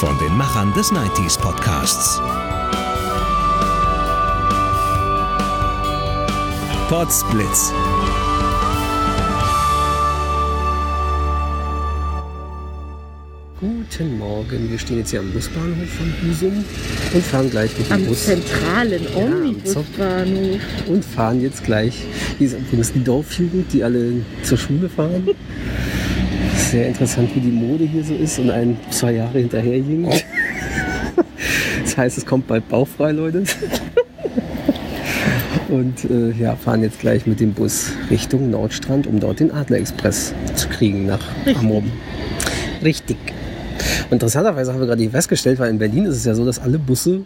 Von den Machern des 90s Podcasts. Podsblitz. Guten Morgen, wir stehen jetzt hier am Busbahnhof von Husum und fahren gleich mit dem Am Bus. zentralen am Omnibusbahnhof. Und fahren jetzt gleich. Hier ist übrigens die Dorfjugend, die alle zur Schule fahren. Sehr interessant, wie die Mode hier so ist und ein zwei Jahre hinterherjingt. Das heißt, es kommt bald bauchfrei, Leute. Und äh, ja, fahren jetzt gleich mit dem Bus Richtung Nordstrand, um dort den Adler Express zu kriegen nach Amrum. Richtig. Interessanterweise haben wir gerade festgestellt, weil in Berlin ist es ja so, dass alle Busse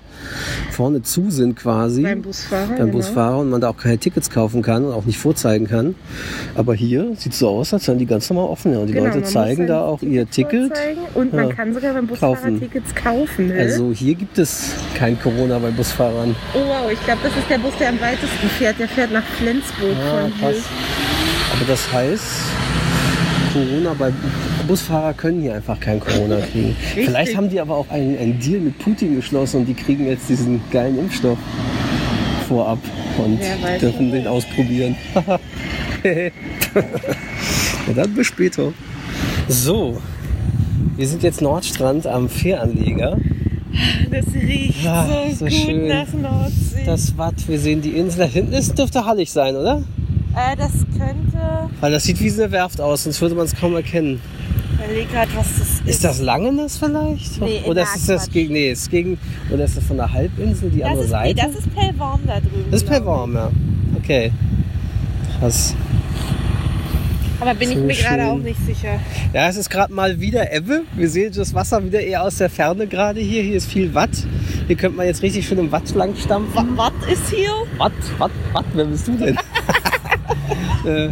vorne zu sind quasi. Beim Busfahrer. beim genau. Busfahrer und man da auch keine Tickets kaufen kann und auch nicht vorzeigen kann. Aber hier sieht es so aus, als wären die ganz normal offen. Ja. Und die Genau, Leute man zeigen da auch ihr Ticket. Und man Ja. kann sogar beim Busfahrer Kaufen. Tickets kaufen. Ne? Also hier gibt es kein Corona bei Busfahrern. oh wow, ich glaube, das ist der Bus, der am weitesten fährt. Der fährt nach Flensburg Ah, von krass. hier. Aber das heißt, Corona bei Busfahrer können hier einfach kein Corona kriegen. Vielleicht haben die aber auch einen, einen Deal mit Putin geschlossen und die kriegen jetzt diesen geilen Impfstoff vorab und weiß dürfen den ausprobieren. Na dann bis später. So, wir sind jetzt Nordstrand am Fähranleger. Das riecht Ja, so, so gut schön. nach Nordsee. Das Watt, wir sehen die Insel. Da hinten ist, dürfte hallig sein, oder? Äh, das könnte. Weil das sieht wie eine Werft aus, sonst würde man es kaum erkennen. Ich überlege gerade, was das ist. Ist das Langenes vielleicht? Nee, oder ist das gegen, nee, ist gegen, oder ist das von der Halbinsel die das andere ist, Seite? Nee, das ist Pellworm da drüben. das ist. Perform, ja. Okay. Krass. Aber bin So ich mir gerade auch nicht sicher. Ja, es ist gerade mal wieder Ebbe. Wir sehen das Wasser wieder eher aus der Ferne gerade hier. Hier ist viel Watt. Hier könnte man jetzt richtig schön im Watt lang stampfen. Was ist hier? Watt, Watt, Watt, wer bist du denn? äh,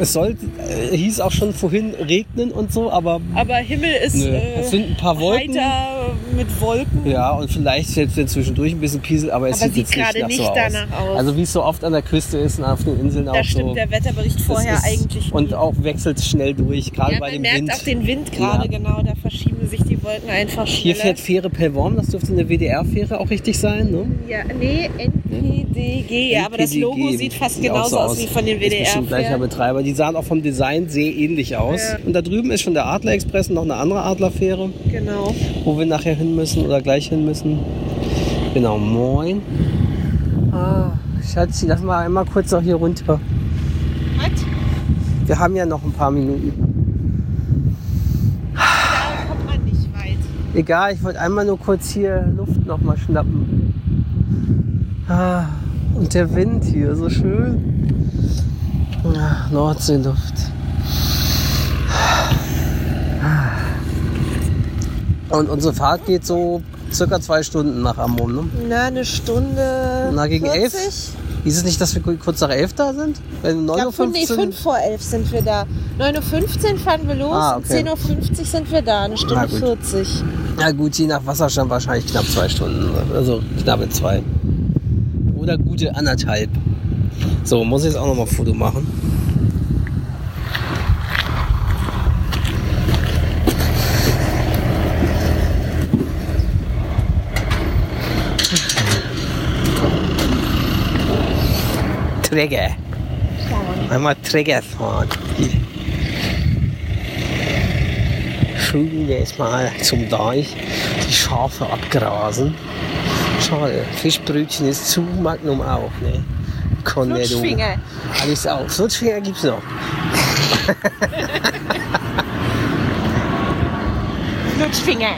es soll, äh, hieß auch schon vorhin regnen und so, aber Aber Himmel ist Nö, äh, es sind ein paar Wolken. heiter mit Wolken. Ja, und vielleicht jetzt wenn zwischendurch ein bisschen Piesel, aber es Aber sieht, sieht jetzt gerade nicht, so aus. danach aus. Also wie es so oft an der Küste ist und auf den Inseln auch Da stimmt so. der Wetterbericht vorher ist- eigentlich Und nie. auch wechselt schnell durch, gerade ja, bei man dem merkt Wind. auch den Wind gerade, Ja. genau. Da verschieben sich die Wolken einfach Hier schneller. fährt Fähre Pellworm, das dürfte eine WDR-Fähre auch richtig sein, ne? ja, nee, NPDG. Ja, aber das Logo sieht fast auch genauso so aus wie von den bestimmt gleicher. Betreiber. Die sahen auch vom Design sehr ähnlich aus. Ja. Und da drüben ist schon der Adler Express und noch eine andere Adlerfähre, Genau. wo wir nachher hin müssen oder gleich hin müssen. Genau, moin. Ah, Schatzi, lass mal einmal kurz noch hier runter. Was? Wir haben ja noch ein paar Minuten. Da kommt man nicht weit. Egal, ich wollte einmal nur kurz hier Luft noch mal schnappen. Ah, und der Wind hier, so schön. Ah, Nordseeluft. Und unsere Fahrt geht so circa zwei Stunden nach Amrum, ne? Na, eine Stunde. Na, gegen 40? elf? Hieß es nicht, dass wir kurz nach elf da sind? Wenn Ich glaub, fünf, nee, 9.15 fünf vor elf sind wir da. 9.15 Uhr fahren wir los, Ah, okay. 10.50 Uhr sind wir da, eine Na Stunde gut. 40. Na gut, je nach Wasserstand wahrscheinlich knapp zwei Stunden. Also knappe zwei. Oder gute anderthalb. So, muss ich jetzt auch noch mal ein Foto machen. Träger. Einmal Träger fahren. Schön jetzt mal zum Deich die Schafe abgrasen. Schade, Fischbrötchen ist zu, Magnum auch, ne? Flutschfinger. Alles auch. Flutschfinger gibt's noch. Flutschfinger.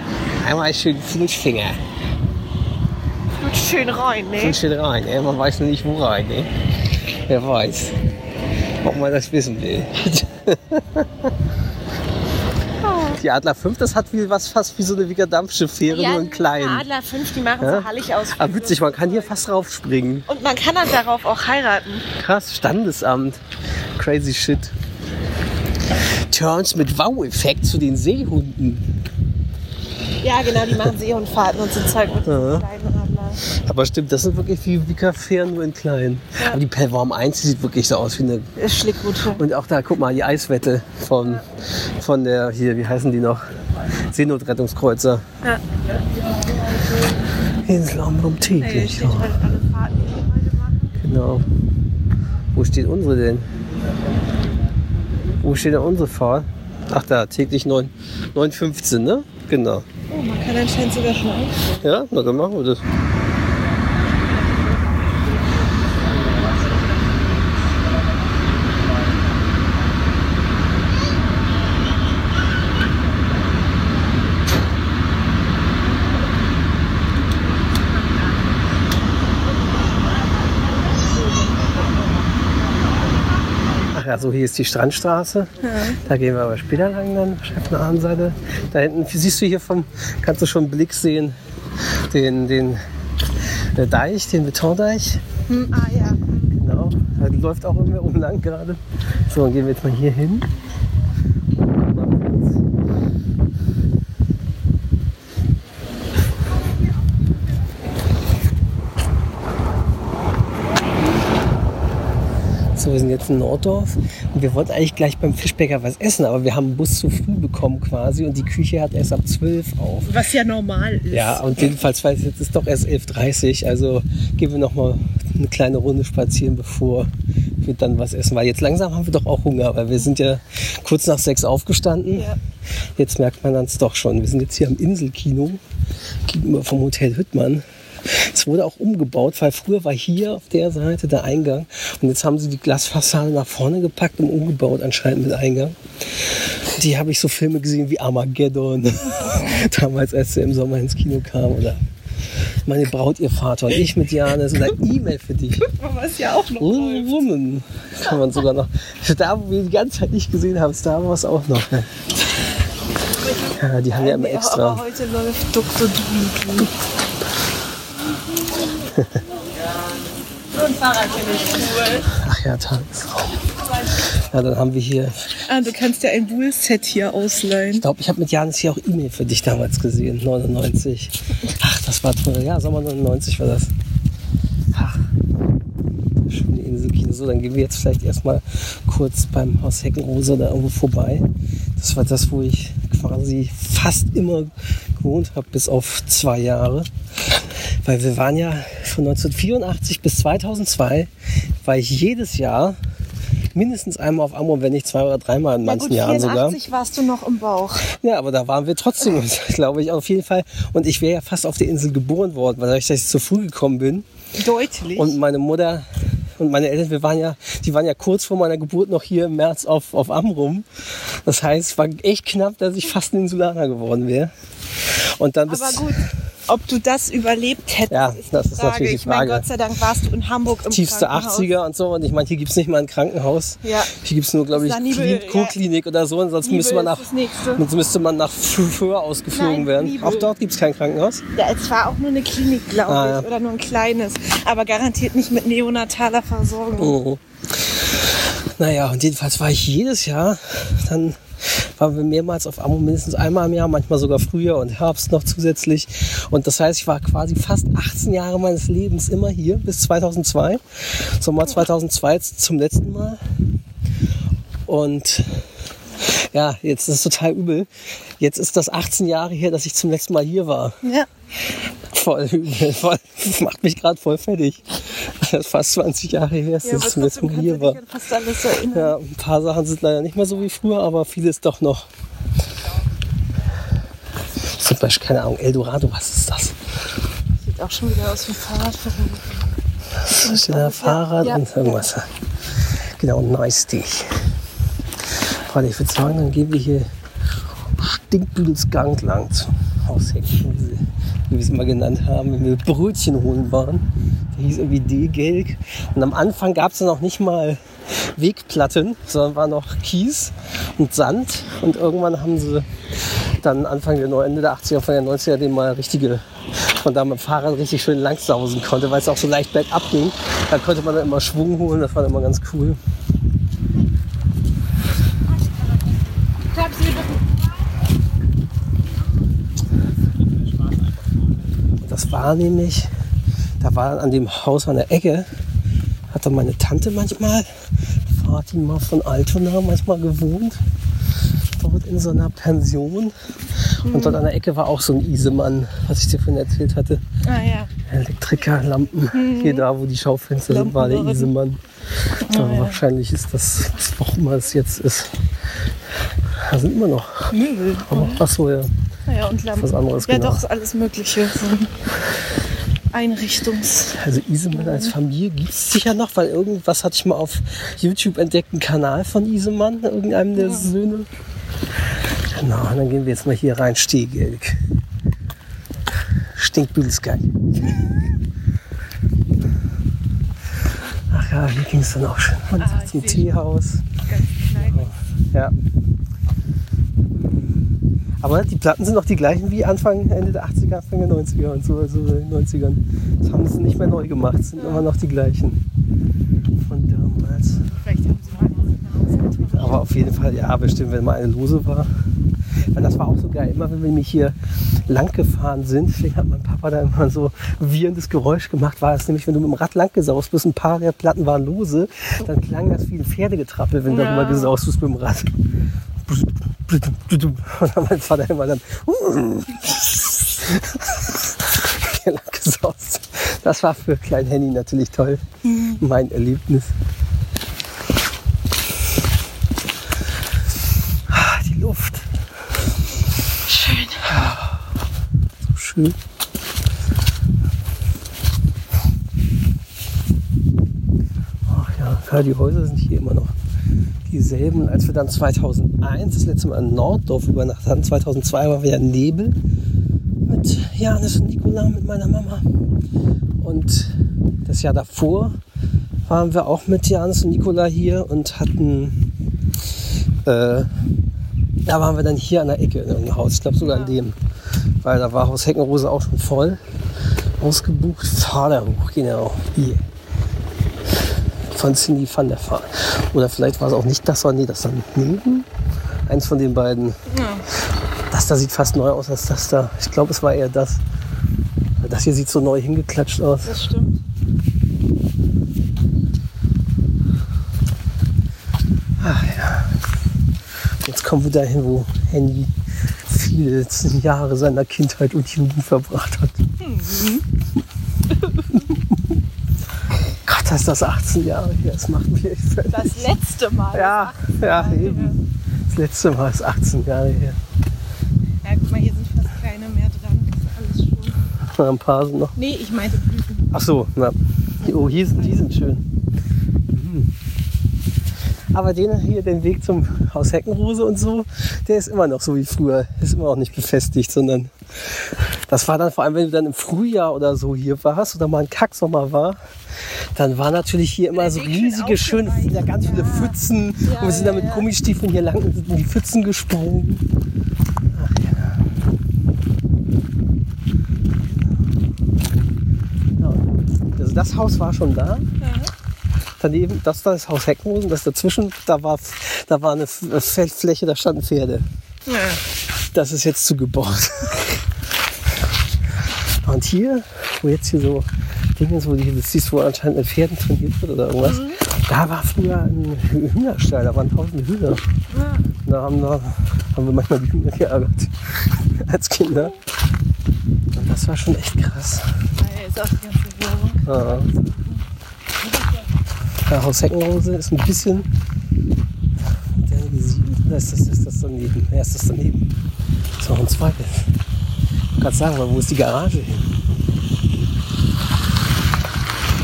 Einmal schön Flutschfinger. Flutscht schön rein, ne? Und schön rein, ne? Man weiß noch nicht wo rein, ne? Wer weiß. Ob man das wissen will. Die Adler 5, das hat wie, was fast wie so eine Wieger Dampfschifffähre, nur in klein. Adler 5, die machen Ja? so hallig aus. Aber witzig, man kann hier fast raufspringen. Und man kann dann darauf auch heiraten. Krass, Standesamt. Crazy shit. Turns mit Wow-Effekt zu den Seehunden. Ja, genau, die machen Seehundfahrten und so Zeug mit Ja. kleinen. Aber stimmt, das sind wirklich wie Wickerfähren, nur in klein. Aber die Pellworm 1 die sieht wirklich so aus wie eine. Ist Schlickroute. Und auch da, guck mal, die Eiswette von, von der, hier, wie heißen die noch? Seenotrettungskreuzer. Ja. Insel Amrum Hier täglich. steht halt alle Fahrten, die wir heute machen. Genau. Wo steht unsere denn? Wo steht denn unsere Fahrt? Ach da, täglich 9, 9.15, ne? Genau. Oh, man kann anscheinend sogar schon auf. Ja, na dann machen wir das. Ach ja, so hier ist die Strandstraße. Da gehen wir aber später lang dann, auf der anderen Seite. Da hinten siehst du hier vom, kannst du schon einen Blick sehen, den, den der Deich, den Betondeich. Hm, ah ja. Genau, da läuft auch irgendwer oben lang gerade. So, dann gehen wir jetzt mal hier hin. Wir sind jetzt in Norddorf und wir wollten eigentlich gleich beim Fischbäcker was essen, aber wir haben einen Bus zu früh bekommen quasi und die Küche hat erst ab 12 auf. Was ja normal ist. Ja, und jedenfalls, weil es jetzt ist doch erst 11.30 Uhr, also gehen wir noch mal eine kleine Runde spazieren, bevor wir dann was essen. Weil jetzt langsam haben wir doch auch Hunger, weil wir sind ja kurz nach sechs aufgestanden. Ja. Jetzt merkt man es doch schon. Wir sind jetzt hier am Inselkino gegenüber vom Hotel Hüttmann. Es wurde auch umgebaut, weil früher war hier auf der Seite der Eingang und jetzt haben sie die Glasfassade nach vorne gepackt und umgebaut anscheinend mit Eingang. Die habe ich so Filme gesehen wie Armageddon, damals als er im Sommer ins Kino kam oder meine Braut, ihr Vater und ich mit Janis oder E-Mail für dich. Was ja auch noch Little Woman kann man sogar noch. Da, wo wir die ganze Zeit nicht gesehen haben, Star Wars auch noch. Ja, die haben ja immer Nee, extra. Aber heute läuft Dr. Doolittle. So ein Fahrrad finde ich cool. Ach ja, Tagesraum. Ja, dann haben wir hier. Ah, du kannst ja ein Bull-Set hier ausleihen. Ich glaube, ich habe mit Janis hier auch E-Mail für dich damals gesehen. 99. Ach, das war toll. Ja, Sommer 99 war das. Ach, schöne Inselkino. So, dann gehen wir jetzt vielleicht erstmal kurz beim Haus Heckenrose da irgendwo vorbei. Das war das, wo ich quasi fast immer gewohnt habe, bis auf zwei Jahre. Weil wir waren ja von 1984 bis 2002, war ich jedes Jahr mindestens einmal auf Amrum, wenn nicht zwei oder dreimal in manchen gut, Jahren sogar. 84 warst du noch im Bauch. Ja, aber da waren wir trotzdem, glaube ich, auf jeden Fall. Und ich wäre ja fast auf der Insel geboren worden, weil ich zu früh gekommen bin. Deutlich. Und meine Mutter und meine Eltern, wir waren ja, die waren ja kurz vor meiner Geburt noch hier im März auf, auf Amrum. Das heißt, es war echt knapp, dass ich fast ein Insulaner geworden wäre. Und dann bis, aber gut, ob du das überlebt hättest, Ja, ist das ist Frage. natürlich die Ich meine, Frage. Gott sei Dank warst du in Hamburg im tiefste Krankenhaus. 80er und so. Und ich meine, hier gibt's nicht mal ein Krankenhaus. Ja. Hier gibt's nur, glaube ich, Kurklinik oder so. Und sonst Nibel müsste man nach, sonst müsste man nach Föhr ausgeflogen Nein, werden. Nibel. Auch dort gibt's kein Krankenhaus. Ja, es war auch nur eine Klinik, glaube Ah, ich, ja. oder nur ein kleines. Aber garantiert nicht mit neonataler Versorgung. Oh. Naja, und jedenfalls war ich jedes Jahr, dann waren wir mehrmals auf Ammo, mindestens einmal im Jahr, manchmal sogar früher und Herbst noch zusätzlich. Und das heißt, ich war quasi fast 18 Jahre meines Lebens immer hier, bis 2002. Sommer 2002 zum letzten Mal. Und ja, jetzt ist es total übel. Jetzt ist das 18 Jahre her, dass ich zum letzten Mal hier war. Ja. Voll übel, voll, macht mich gerade voll fertig. Das ist fast 20 Jahre her, dass Ja, letzten trotzdem Mal hier war. Ja, ein paar Sachen sind leider nicht mehr so wie früher, aber vieles doch noch. Zum Beispiel, keine Ahnung, Eldorado, was ist das? Sieht auch schon wieder aus wie ein Fahrrad. Da steht da Fahrrad ja. und irgendwas. Genau, nice dich. Warte, ich würde sagen, dann gehen wir hier Stinkbüdels Gang lang. Haushecken, wie wir es immer genannt haben, wenn wir Brötchen holen waren. Der hieß irgendwie D-Gelg. Und am Anfang gab es noch nicht mal Wegplatten, sondern war noch Kies und Sand. Und irgendwann haben sie dann Anfang der Ende der 80er, Anfang der 90er den mal richtige, von da mit dem Fahrrad richtig schön langsausen konnte, weil es auch so leicht bergab ging. Da konnte man dann immer Schwung holen, das war immer ganz cool. Das war nämlich, da war an dem Haus an der Ecke, hat da meine Tante manchmal, Fatima von Altona, manchmal gewohnt. Dort in so einer Pension. Und dort an der Ecke war auch so ein Isemann, was ich dir vorhin erzählt hatte. Ah ja. Elektriker, Lampen. Hier da, wo die Schaufenster sind, war der. Isemann. Aber Ah, ja. wahrscheinlich ist das, was auch immer es jetzt ist. Da sind immer noch. Möbel. Aber, ach so, ja. Ja, und Lampen. Was anderes, ja, genau. doch, alles Mögliche. So Einrichtungs. Also Isemann als Familie gibt es sicher noch, weil irgendwas hatte ich mal auf YouTube entdeckt, einen Kanal von Isemann, irgendeinem der Söhne. Genau, und dann gehen wir jetzt mal hier rein, Stehgelg. Stinkbüdelsgeil. Ach ja, hier ging es dann auch schon. Und Ah, Teehaus. Ganz klein. Ja. Aber die Platten sind noch die gleichen wie Anfang, Ende der 80er, Anfang der 90er und so, also in den 90ern. Das haben sie nicht mehr neu gemacht, sind immer noch die gleichen von damals. Vielleicht haben sie mal. Aber auf jeden Fall, ja, bestimmt, wenn mal eine lose war. Weil das war auch so geil. Immer wenn wir nämlich hier lang gefahren sind, deswegen hat mein Papa da immer so wieherndes Geräusch gemacht, war es nämlich, wenn du mit dem Rad lang gesaust bist, ein paar der Platten waren lose, dann klang das wie ein Pferdegetrappel, wenn du Ja. darüber gesaust bist mit dem Rad. Und mein Vater immer dann. Das war für klein Henny natürlich toll. Mein Erlebnis. Ah, Die Luft. Schön. So schön. Ach ja, die Häuser sind hier immer noch dieselben. Als wir dann 2001 das letzte Mal in Norddorf übernachtet hatten, 2002 war wieder Nebel mit Janis und Nicola, mit meiner Mama. Und das Jahr davor waren wir auch mit Janis und Nicola hier und hatten, äh, da waren wir dann hier an der Ecke in irgendeinem Haus, ich glaube sogar in dem, weil da war Haus Heckenrose auch schon voll ausgebucht. Vater hoch, genau, hier. Von Cindy van der Vaart. Oder vielleicht war es auch nicht das, sondern nee, das dann neben. Eins von den beiden. Ja. Das da sieht fast neu aus als das da. Ich glaube, es war eher das. Das hier sieht so neu hingeklatscht aus. Das stimmt. Ach ja. Jetzt kommen wir dahin, wo Henny viele Jahre seiner Kindheit und Jugend verbracht hat. Gott, ist das 18 Jahre her. Das macht mich echt fertig. Das letzte Mal. Ja, ja, eben. Das letzte Mal ist 18 Jahre her. Ja, guck mal, hier sind fast keine mehr dran. Das ist alles schon. Na, Ein paar sind noch. Nee, ich meinte Blüten. Ach so, na. Oh, hier sind, die sind schön. Aber den hier, den Weg zum Haus Heckenrose und so, der ist immer noch so wie früher. Ist immer noch nicht befestigt, sondern das war dann vor allem, wenn du dann im Frühjahr oder so hier warst oder mal ein Kacksommer war, dann war natürlich hier immer Der so Weg riesige, schön, ja, ganz viele Ja. Pfützen. und wir sind ja, dann mit ja. Gummistiefeln hier lang und sind in die Pfützen gesprungen. Ach ja. Ja. Also das Haus war schon da. Daneben, das da ist Haus Heckenrosen, das dazwischen, da war, da war eine Feldfläche, da standen Pferde. Ja. Das ist jetzt zugebaut. Und hier, wo jetzt hier so Dinge, wo die, das siehst, wo anscheinend mit Pferden trainiert wird oder irgendwas, da war früher ein Hü- Hühnerstall, da waren tausende Hühner. Ja. Da haben, da haben wir manchmal die Hühner geärgert als Kinder. Und das war schon echt krass. Ja, ist auch die ganze Werbung. Ja. Ja, Haus Heckenrose ist ein bisschen. Da ist das, ist das daneben. Ja, ist das daneben. Ist noch ein zweites. Ich kann sagen, wo ist die Garage hin?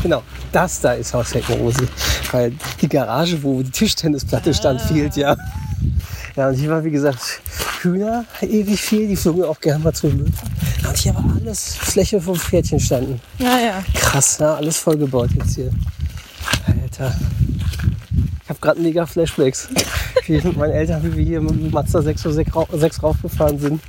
Genau, das da ist Haus Heckenrose. Weil die Garage, wo die Tischtennisplatte stand, fehlt ja. Ja, und hier war, wie gesagt, Hühner ewig viel, die flogen auch gerne mal zu Müll. Und hier war alles Fläche vom Pferdchen standen. Ja, ja. Krass, ja, alles vollgebaut jetzt hier. Alter. Ich habe gerade mega Flashbacks. Wie mit meinen Eltern, wie wir hier mit dem Mazda 606 rau- 6 raufgefahren sind.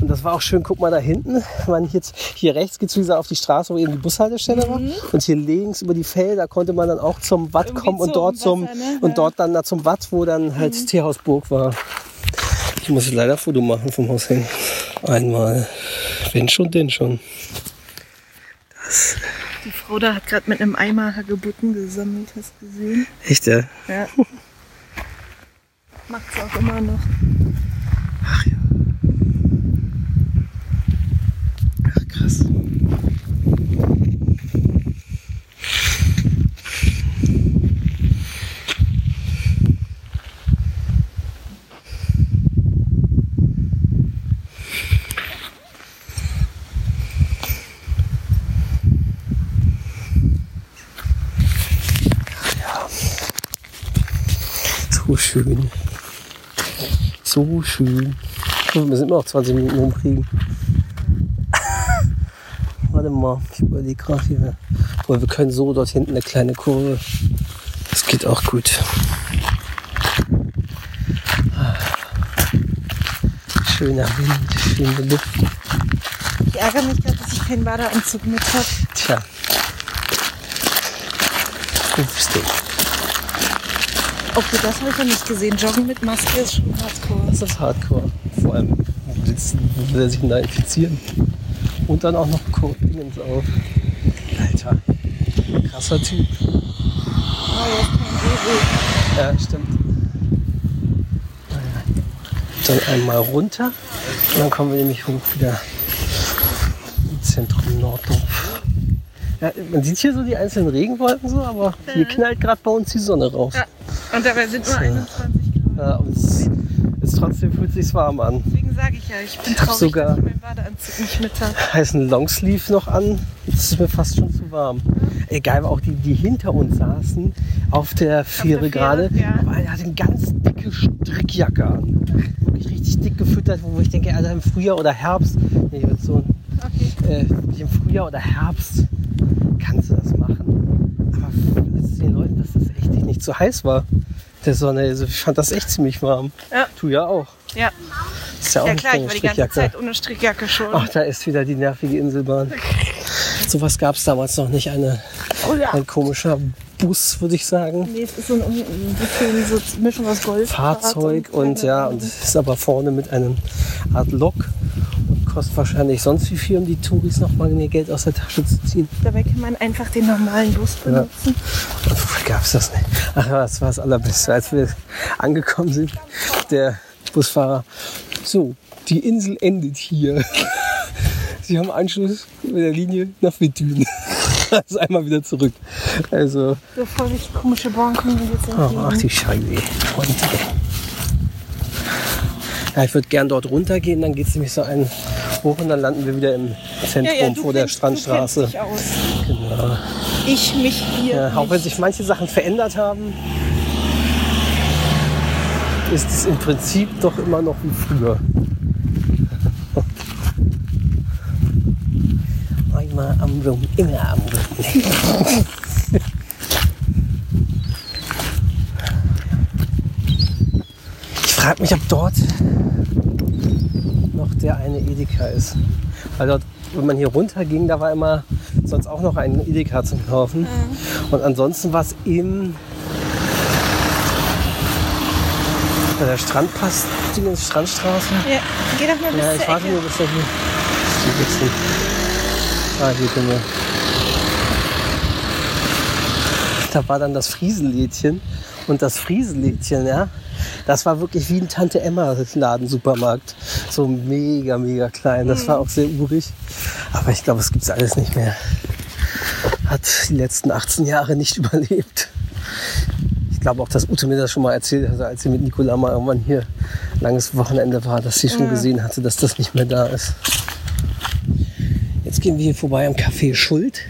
Und das war auch schön, guck mal da hinten. Man jetzt, hier rechts wie gesagt auf die Straße, wo eben die Bushaltestelle war. Und hier links über die Felder konnte man dann auch zum Watt Irgendwie kommen und dort zum Wasser, ne? und dort dann da zum Watt, wo dann halt Tierhausburg war. Ich muss leider ein Foto machen vom Haus hin. Einmal. Wenn schon, denn schon. Die Frau da hat gerade mit einem Eimer Hagebutten gesammelt, hast du gesehen? Echt, ja? Ja. Macht sie auch immer noch. Ach ja. Ach krass. Ach ja. So schön. So schön. Wir immer noch 20 Minuten rumkriegen. Warte mal, ich überlege gerade hier. Obwohl, wir können so dort hinten eine kleine Kurve. Das geht auch gut. Schöner Wind, schöne Luft. Ich ärgere mich gerade, dass ich keinen Badeanzug mit habe. Tja. Rufstick. Okay, das habe ich ja nicht gesehen. Joggen mit Maske ist schon hardcore. Das ist Hardcore. Vor allem, wo willst- will er sich da infizieren? Und dann auch noch Dingens auf. Alter, krasser Typ. Oh, jetzt kein Baby. Ja, stimmt. Dann einmal runter und dann kommen wir nämlich hoch wieder im Zentrum Norddorf. Ja, man sieht hier so die einzelnen Regenwolken so, aber hier knallt gerade bei uns die Sonne raus. Ja. Und dabei sind nur So. 21 Grad. Ja, und es ist trotzdem fühlt sich warm an. Deswegen sage ich ja, ich bin traurig, sogar- dass ich meinen Badeanzug nicht mit habe. heißen Longsleeve noch an. Jetzt ist mir fast schon zu warm. Egal, auch die, die hinter uns saßen auf der Fähre gerade. ja. Aber er hatte eine ganz dicke Strickjacke an. Wirklich richtig dick gefüttert, wo ich denke, Alter, im Frühjahr oder Herbst, nee, wird so Okay. äh, im Frühjahr oder Herbst kannst du das machen. Aber das den Leuten, dass das echt nicht zu heiß war. Der Sonne, also ich fand das echt ziemlich warm. Ja. Du ja auch. Ja, Ist ja auch ja klar, ich war die ganze. Zeit ohne Strickjacke schon. Ach, da ist wieder die nervige Inselbahn. Sowas gab es damals noch nicht. Eine, Oh ja. ein komischer Bus, würde ich sagen. Nee, es ist so ein, ein bisschen so Mischung aus Golf. Fahrzeug und ja, und ist aber vorne mit einem Art Lok und kostet wahrscheinlich sonst wie viel, um die Touris noch mal mehr Geld aus der Tasche zu ziehen. Dabei kann man einfach den normalen Bus benutzen. Und früher gab es das nicht. Ach ja, das war das Allerbeste, als wir angekommen sind. Der Busfahrer, so, die Insel endet hier. Sie haben Anschluss mit der Linie nach Bethune. Also einmal wieder zurück. Also, So voll richtig komische Bahn kommen wir jetzt entgegen. ach die Scheibe. Freunde. Ja, ich würde gern dort runtergehen, dann geht es nämlich so einen hoch und dann landen wir wieder im Zentrum vor der Strandstraße. Genau. Ich mich hier. Ja, auch wenn sich manche Sachen verändert haben, ist es im Prinzip doch immer noch wie früher. Einmal am Rum, immer am Rum. Frage mich, ob dort noch der eine Edeka ist. Weil dort, wenn man hier runter ging, da war immer sonst auch noch ein Edeka zum Kaufen. Und ansonsten war es im der Strandpass, die Strandstraße. Ja, geh doch mal bis Ja, ich warte nur, bis er hier. Geht's hin. Ah, hier können wir. Da war dann das Friesenlädchen. Und das Friesenlädchen, ja, das war wirklich wie ein Tante Emma Laden Supermarkt. So mega, mega klein. Das war auch sehr urig. Aber ich glaube, es gibt's alles nicht mehr. Hat die letzten 18 Jahre nicht überlebt. Ich glaube auch, dass Ute mir das schon mal erzählt hatte, als sie mit Nicola mal irgendwann hier langes Wochenende war, dass sie schon gesehen hatte, dass das nicht mehr da ist. Jetzt gehen wir hier vorbei am Café Schuld.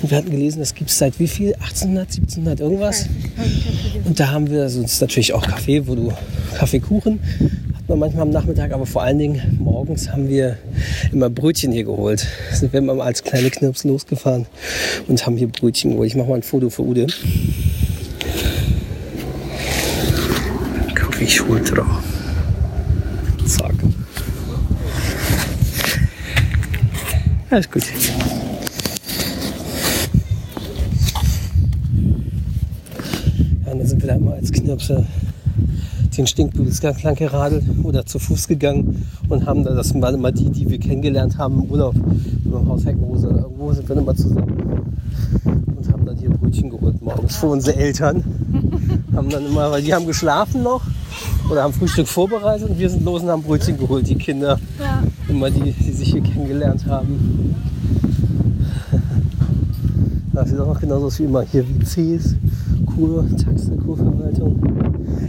Und wir hatten gelesen, das gibt es seit wie viel? 1800, 1700 irgendwas? Und da haben wir sonst natürlich auch Kaffee, wo du Kaffeekuchen. Hat Nur manchmal am Nachmittag, aber vor allen Dingen morgens haben wir immer Brötchen hier geholt. Sind wir immer als kleine Knirps losgefahren und haben hier Brötchen geholt. Ich mache mal ein Foto für Ude. Kaffee Ultra. Zack. Alles gut. Ja, und dann sind wir da immer als Knirpse den Stinkbügel ganz lang geradelt oder zu Fuß gegangen und haben da, das waren immer die, die wir kennengelernt haben im Urlaub, über dem Haus Heckenhose irgendwo sind wir immer zusammen und haben dann hier Brötchen geholt morgens für unsere Eltern. haben dann immer, weil die haben geschlafen noch oder haben Frühstück vorbereitet und wir sind los und haben Brötchen geholt, die Kinder. Ja. Immer die, die sich hier kennengelernt haben. Das sieht auch noch genauso aus wie immer hier wie Cs, Kur, Taxe, Kurverwaltung.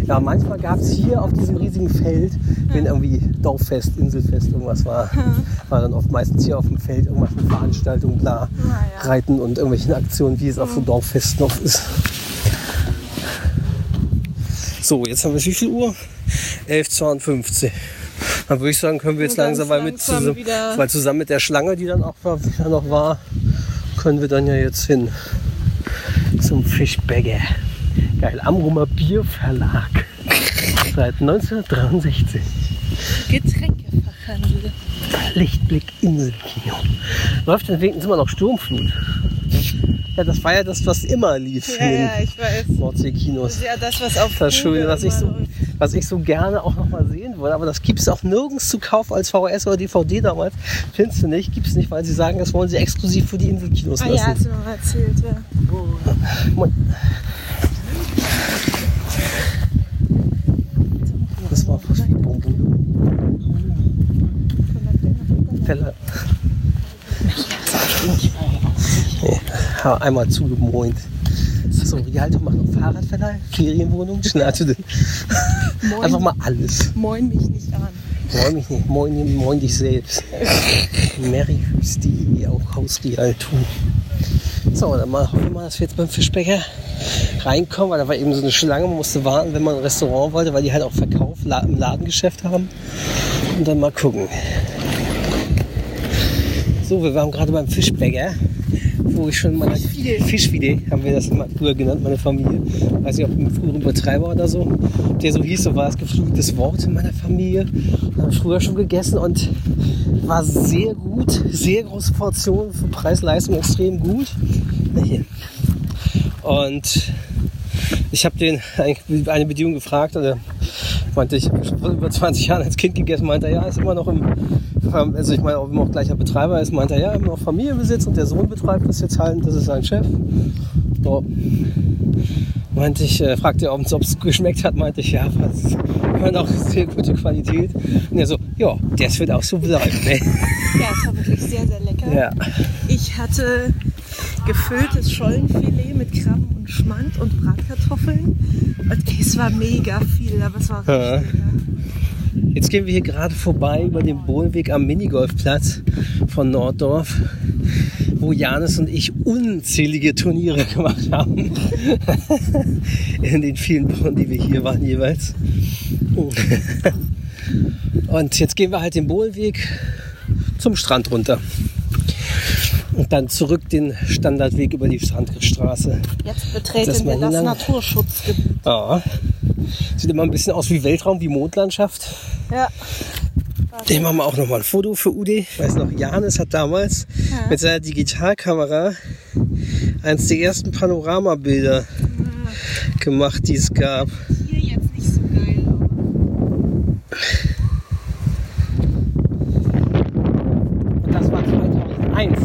Ja, manchmal gab es hier auf diesem riesigen Feld, wenn irgendwie Dorffest, Inselfest, irgendwas war, war dann oft meistens hier auf dem Feld irgendwas mit Veranstaltungen, bla, ja. Reiten und irgendwelchen Aktionen, wie es auf so Dorffesten noch ist. So, jetzt haben wir wie viel Uhr? 11.52 Dann würde ich sagen, können wir jetzt Ganz langsam, weil, mit langsam zusammen, weil zusammen mit der Schlange, die dann auch war, da noch war, können wir dann ja jetzt hin zum Fischbäcker. Geil, Amrumer Bierverlag. Seit 1963. Getränkefachhandel. Lichtblick Inselkino. Läuft deswegen immer noch Sturmflut. Ja, das war ja das, was immer lief Ja, ja, ich weiß. Nordseekinos. Das ist ja das, was auf Das Schöne, was ich, so, läuft. Was ich so gerne auch noch mal sehen würde. Aber das gibt es auch nirgends zu kaufen als VHS oder DVD damals. Findest du nicht, gibt es nicht, weil sie sagen, das wollen sie exklusiv für die Inselkinos Ah ja, hast lassen. du mal erzählt, ja. Moin. Das war fast wie Bonbon. Teller. Ja, einmal zugemoint. So, Rialto macht noch Fahrradverleih, Ferienwohnung, Schnarte. Moin, Einfach mal alles. moin mich nicht an. Moin mich nicht, moin, moin dich selbst. Mary Hüsti, auch Haus Rialto. So, dann mal, hoffen wir mal, dass wir jetzt beim Fischbäcker reinkommen, weil da war eben so eine Schlange, man musste warten, wenn man ein Restaurant wollte, weil die halt auch Verkauf im Ladengeschäft haben. Und dann mal gucken. So, wir waren gerade beim Fischbäcker, wo ich schon mal Fischfilet, haben wir das immer früher genannt, meine Familie. Weiß nicht, ob ein früherer Betreiber oder so, der so hieß, so war das geflügeltes Wort in meiner Familie. Haben früher schon gegessen und war sehr gut, sehr große Portion für Preis-Leistung extrem gut. Na hier. Und ich habe den eigentlich eine Bedingung gefragt und er meinte, ich über 20 Jahren als Kind gegessen, meinte er, ja, ist immer noch im, also ich meine, auch immer noch gleicher Betreiber ist, meinte er, ja, immer noch Familienbesitz und der Sohn betreibt das jetzt halt, das ist sein Chef. So. Meinte ich, äh, fragte er, ob es geschmeckt hat, meinte ich, ja, was, immer noch sehr gute Qualität. Und er so, ja, das wird auch so bleiben. Ne? Ja, es war wirklich sehr, sehr lecker. Ja. Ich hatte gefülltes Schollenfilet mit Krabben und Schmand und Bratkartoffeln. Und es war mega viel, aber es war Ja. richtig lecker. Jetzt gehen wir hier gerade vorbei über den Bohlenweg am Minigolfplatz von Norddorf, wo Janis und ich unzählige Turniere gemacht haben. In den vielen Wochen, die wir hier waren jeweils. Und jetzt gehen wir halt den Bohlenweg zum Strand runter. Und dann zurück den Standardweg über die Strandstraße. Jetzt betreten wir das. Naturschutzgebiet. Ja. Sieht immer ein bisschen aus wie Weltraum, wie Mondlandschaft. Ja. Den machen wir auch nochmal ein Foto für Udi. Ich weiß noch, Janis hat damals Ja. mit seiner Digitalkamera eins der ersten Panoramabilder gemacht, die es gab. Hier jetzt nicht so geil, aber. Und das war 2001.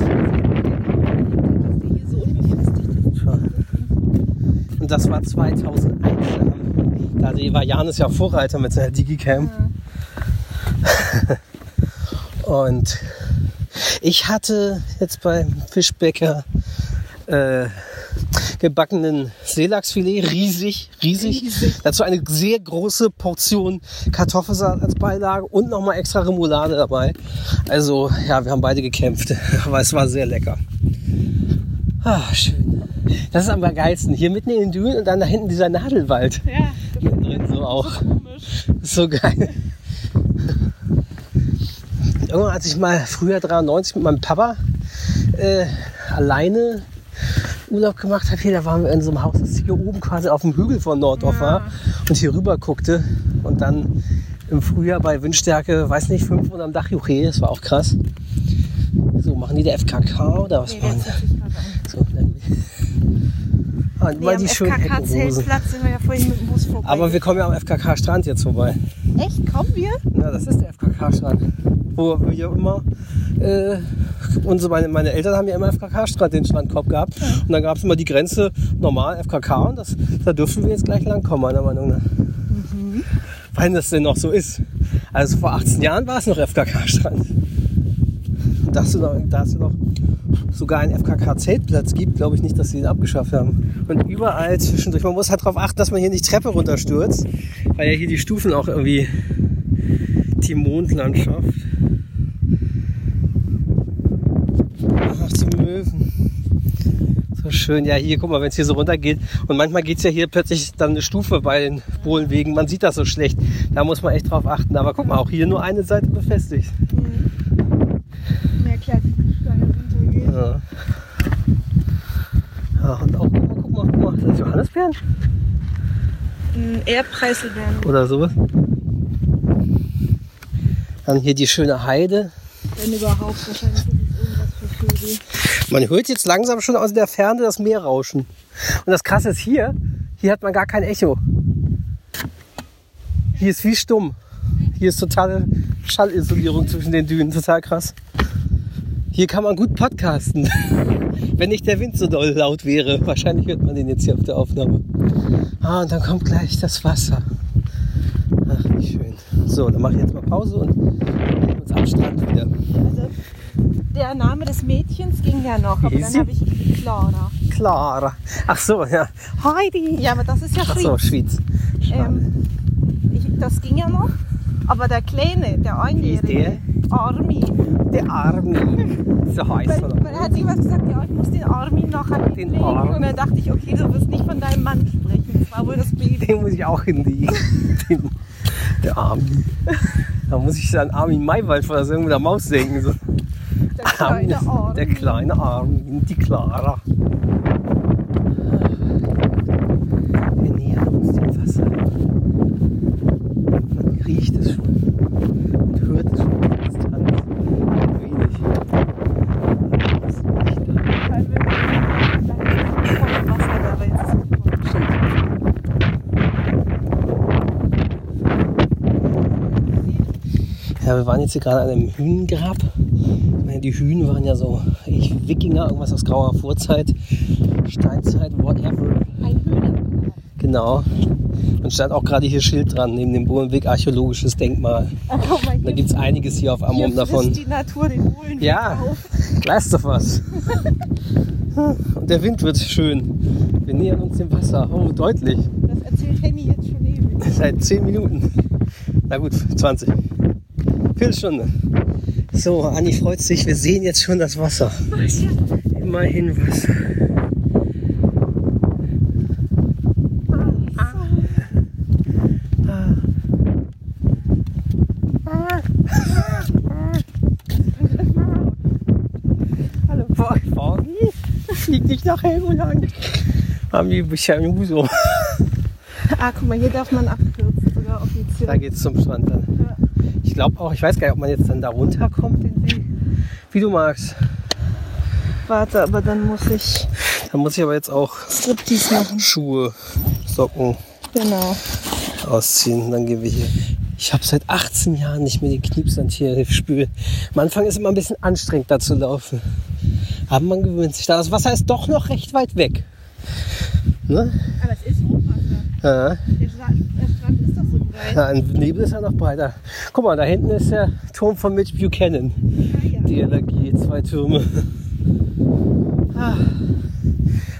Hier so unbefestigt ist. Und das war 2001. Da war Janis ja Vorreiter mit seiner Digicam. Und ich hatte jetzt beim Fischbäcker äh, gebackenen Seelachsfilet, riesig, riesig. Riesig. Dazu eine sehr große Portion Kartoffelsalat als Beilage und nochmal extra Remoulade dabei. Also ja, wir haben beide gekämpft, aber es war sehr lecker. Ah, schön. Das ist am geilsten. Hier mitten in den Dünen und dann da hinten dieser Nadelwald. Ja, Mittendrin so auch. Ist so geil. Irgendwann, als ich mal früher 93 mit meinem Papa äh, alleine Urlaub gemacht habe, hier, da waren wir in so einem Haus, das hier oben quasi auf dem Hügel von Nordorf war und hier rüber guckte und dann im Frühjahr bei Windstärke, weiß nicht, 5 unterm Dach Juche, das war auch krass. So, machen die der FKK oder was Nee, gerade an. so. Ah, Nee, am die schönen. FKK-Zeltplatz sind wir ja vorhin mit dem Bus vorbei. Aber wir kommen ja am FKK-Strand jetzt vorbei. Echt? Kommen wir? Na, das ist der FKK-Strand. Wo wir ja immer, äh, unsere, meine, meine Eltern haben ja immer FKK-Strand, den Strandkorb gehabt. Und dann gab es immer die Grenze normal FKK und das, da dürfen wir jetzt gleich langkommen, meiner Meinung nach. Weil das denn noch so ist. Also vor 18 Jahren war es noch FKK-Strand. Da es noch, da es noch sogar einen FKK-Zeltplatz gibt, glaube ich nicht, dass sie ihn abgeschafft haben. Und überall zwischendurch, man muss halt darauf achten, dass man hier nicht Treppe runterstürzt, weil ja hier die Stufen auch irgendwie die Mondlandschaft. Ach, die Möwen. So schön. Ja, hier, guck mal, wenn es hier so runter geht. Und manchmal geht es ja hier plötzlich dann eine Stufe bei den Bohlenwegen. Man sieht das so schlecht. Da muss man echt drauf achten. Aber guck mal, auch hier nur eine Seite befestigt. Mehr klar, die Steine runtergehen. Ja. Ja, und auch, guck mal, guck mal, guck mal. Sind das Johannisbeeren? Hm, Eher Preiselbeeren. Oder sowas? Dann hier die schöne Heide. Wenn überhaupt. Wahrscheinlich ist es irgendwas für Vögel. Man hört jetzt langsam schon aus der Ferne das Meer rauschen. Und das Krasse ist hier, hier hat man gar kein Echo. Hier ist wie stumm. Hier ist totale Schallisolierung zwischen den Dünen. Total krass. Hier kann man gut podcasten. Wenn nicht der Wind so doll laut wäre. Wahrscheinlich hört man den jetzt hier auf der Aufnahme. Ah, und dann kommt gleich das Wasser. Ach, wie schön. So, dann mache ich jetzt mal Pause und uns am Strand wieder. Also, der Name des Mädchens ging ja noch, aber Wie dann habe ich Clara. Clara. Ach so, ja. Heidi. Ja, aber das ist ja Ach Schweiz. so, Schweiz. Ähm, ich, das ging ja noch. Aber der Kleine, der Einjährige, Armin, Der Armin. So heißt er hat irgendwas gesagt, ja, ich muss den Armin nachher Den hinlegen. Und dann dachte ich, okay, du wirst nicht von deinem Mann sprechen. Das war wohl das Baby. Den muss ich auch hinlegen. Den, der Armin. Da muss ich an Armin Maywald von der irgendwo der Maus denken. So. Der kleine Armin. Der kleine Armin, die Clara. Wir nähern uns dem Wasser. Man riecht es schon und hört es schon auf Distanz. Ein wenig. Aber es ist nicht da. Weil wir voll im Wasser da, weil jetzt ist es super. Ja, wir waren jetzt hier gerade an einem meine, die Hünen waren ja so ich, Wikinger, irgendwas aus grauer Vorzeit, Steinzeit, whatever. Ein Hühner. Genau. Und stand auch gerade hier Schild dran, neben dem Bohlenweg archäologisches Denkmal. Mal, Da hier, gibt es einiges hier auf hier Amrum frisst davon. die Natur den Hohlen Ja. Gleich doch was. Und der Wind wird schön. Wir nähern uns dem Wasser. Oh, deutlich. Das erzählt Henny jetzt schon ewig. Seit 10 Minuten. Na gut, 20. Viertelstunde. So, Anni freut sich. Wir sehen jetzt schon das Wasser. Immerhin Wasser. Hallo. Fahren. Flieg nicht nach Helgoland. Haben die bisher so. Ah, guck mal, hier darf man abkürzen, sogar offiziell. Da geht's zum Strand dann. Glaube auch, ich weiß gar nicht, ob man jetzt dann da runterkommt, den See. Wie du magst. Warte, aber dann muss ich Da muss ich aber jetzt auch Striptease machen. Schuhe, Socken Genau. ausziehen. Dann gehen wir hier. Ich habe seit 18 Jahren nicht mehr den Kniepsand hier spülen. Am Anfang ist immer ein bisschen anstrengend, da zu laufen. Aber man gewöhnt sich da. Das Wasser ist doch noch recht weit weg. Ne? Aber es ist Hochwasser. Ja. Der, Strand, der Strand ist doch so breit. Ja, ein Nebel ist ja noch breiter. Guck mal, da hinten ist der Turm von Mitch Buchanan. Ja, ja. DLRG, zwei Türme. Ah.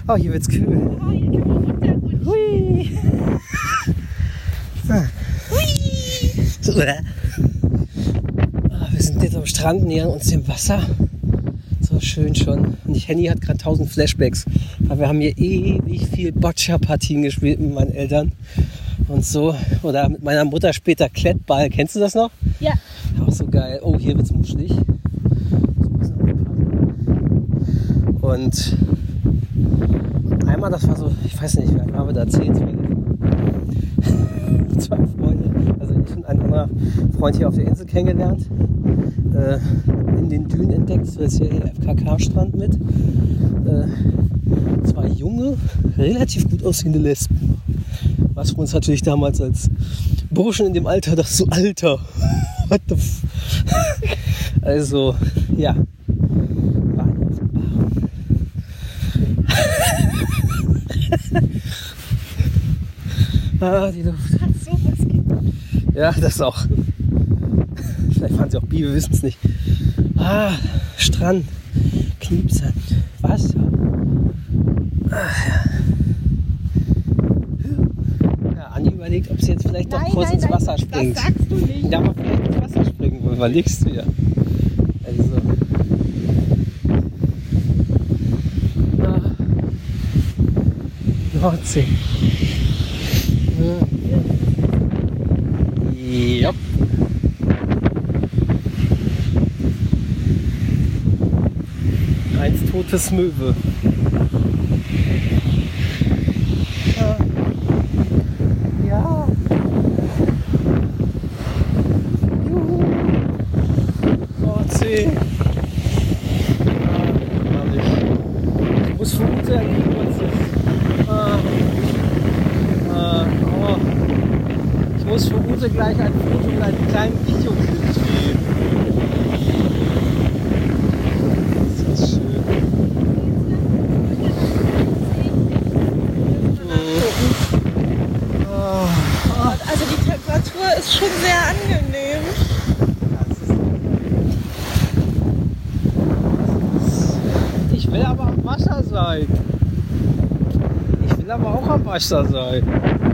Oh, hier wird's kühl. Oh, hier können wir runterrutschen. Hui. So, oder? Ah, wir sind jetzt am Strand, nähern uns dem Wasser schön schon. Und ich, Henny hat gerade 1000 Flashbacks, weil wir haben hier ewig viel Boccia-Partien gespielt mit meinen Eltern und so. Oder mit meiner Mutter später Klettball. Kennst du das noch? Ja. Auch so geil. Oh, hier wird's muschelig. Und einmal, das war so, ich weiß nicht, wie alt waren wir da? 10, 12? 12. Freund ein anderer Freund hier auf der Insel kennengelernt. Äh, in den Dünen entdeckt, so ist hier der FKK-Strand mit. Äh, zwei junge, relativ gut aussehende Lesben. Was für uns natürlich damals als Burschen in dem Alter, das so Alter. What the f Also, ja. ah, die Luft. Ja, das auch. Vielleicht waren sie auch bi, wir wissen es nicht. Ah, Strand, Kniepsand, Wasser. Ach, ja. Anni überlegt, ob sie jetzt vielleicht doch Nein, kurz nein, ins nein, Wasser springt. Das sagst du nicht. Ja, aber vielleicht ins Wasser springen, wo überlegst du ja. Also. Ah. Nordsee. Ja. Eins totes Möwe. Ja. Ja. Juhu. Nordsee. Ja, herrlich. Ich muss für Ute ergeben, was ist. Ah. Ah. Oh. Ich muss für Ute gleich ein Foto mit einem kleinen Videoclip drehen. Ist das schön. Oh. Also die Temperatur ist schon sehr angenehm. Ich will aber am Wasser sein. Ich Wasser sein.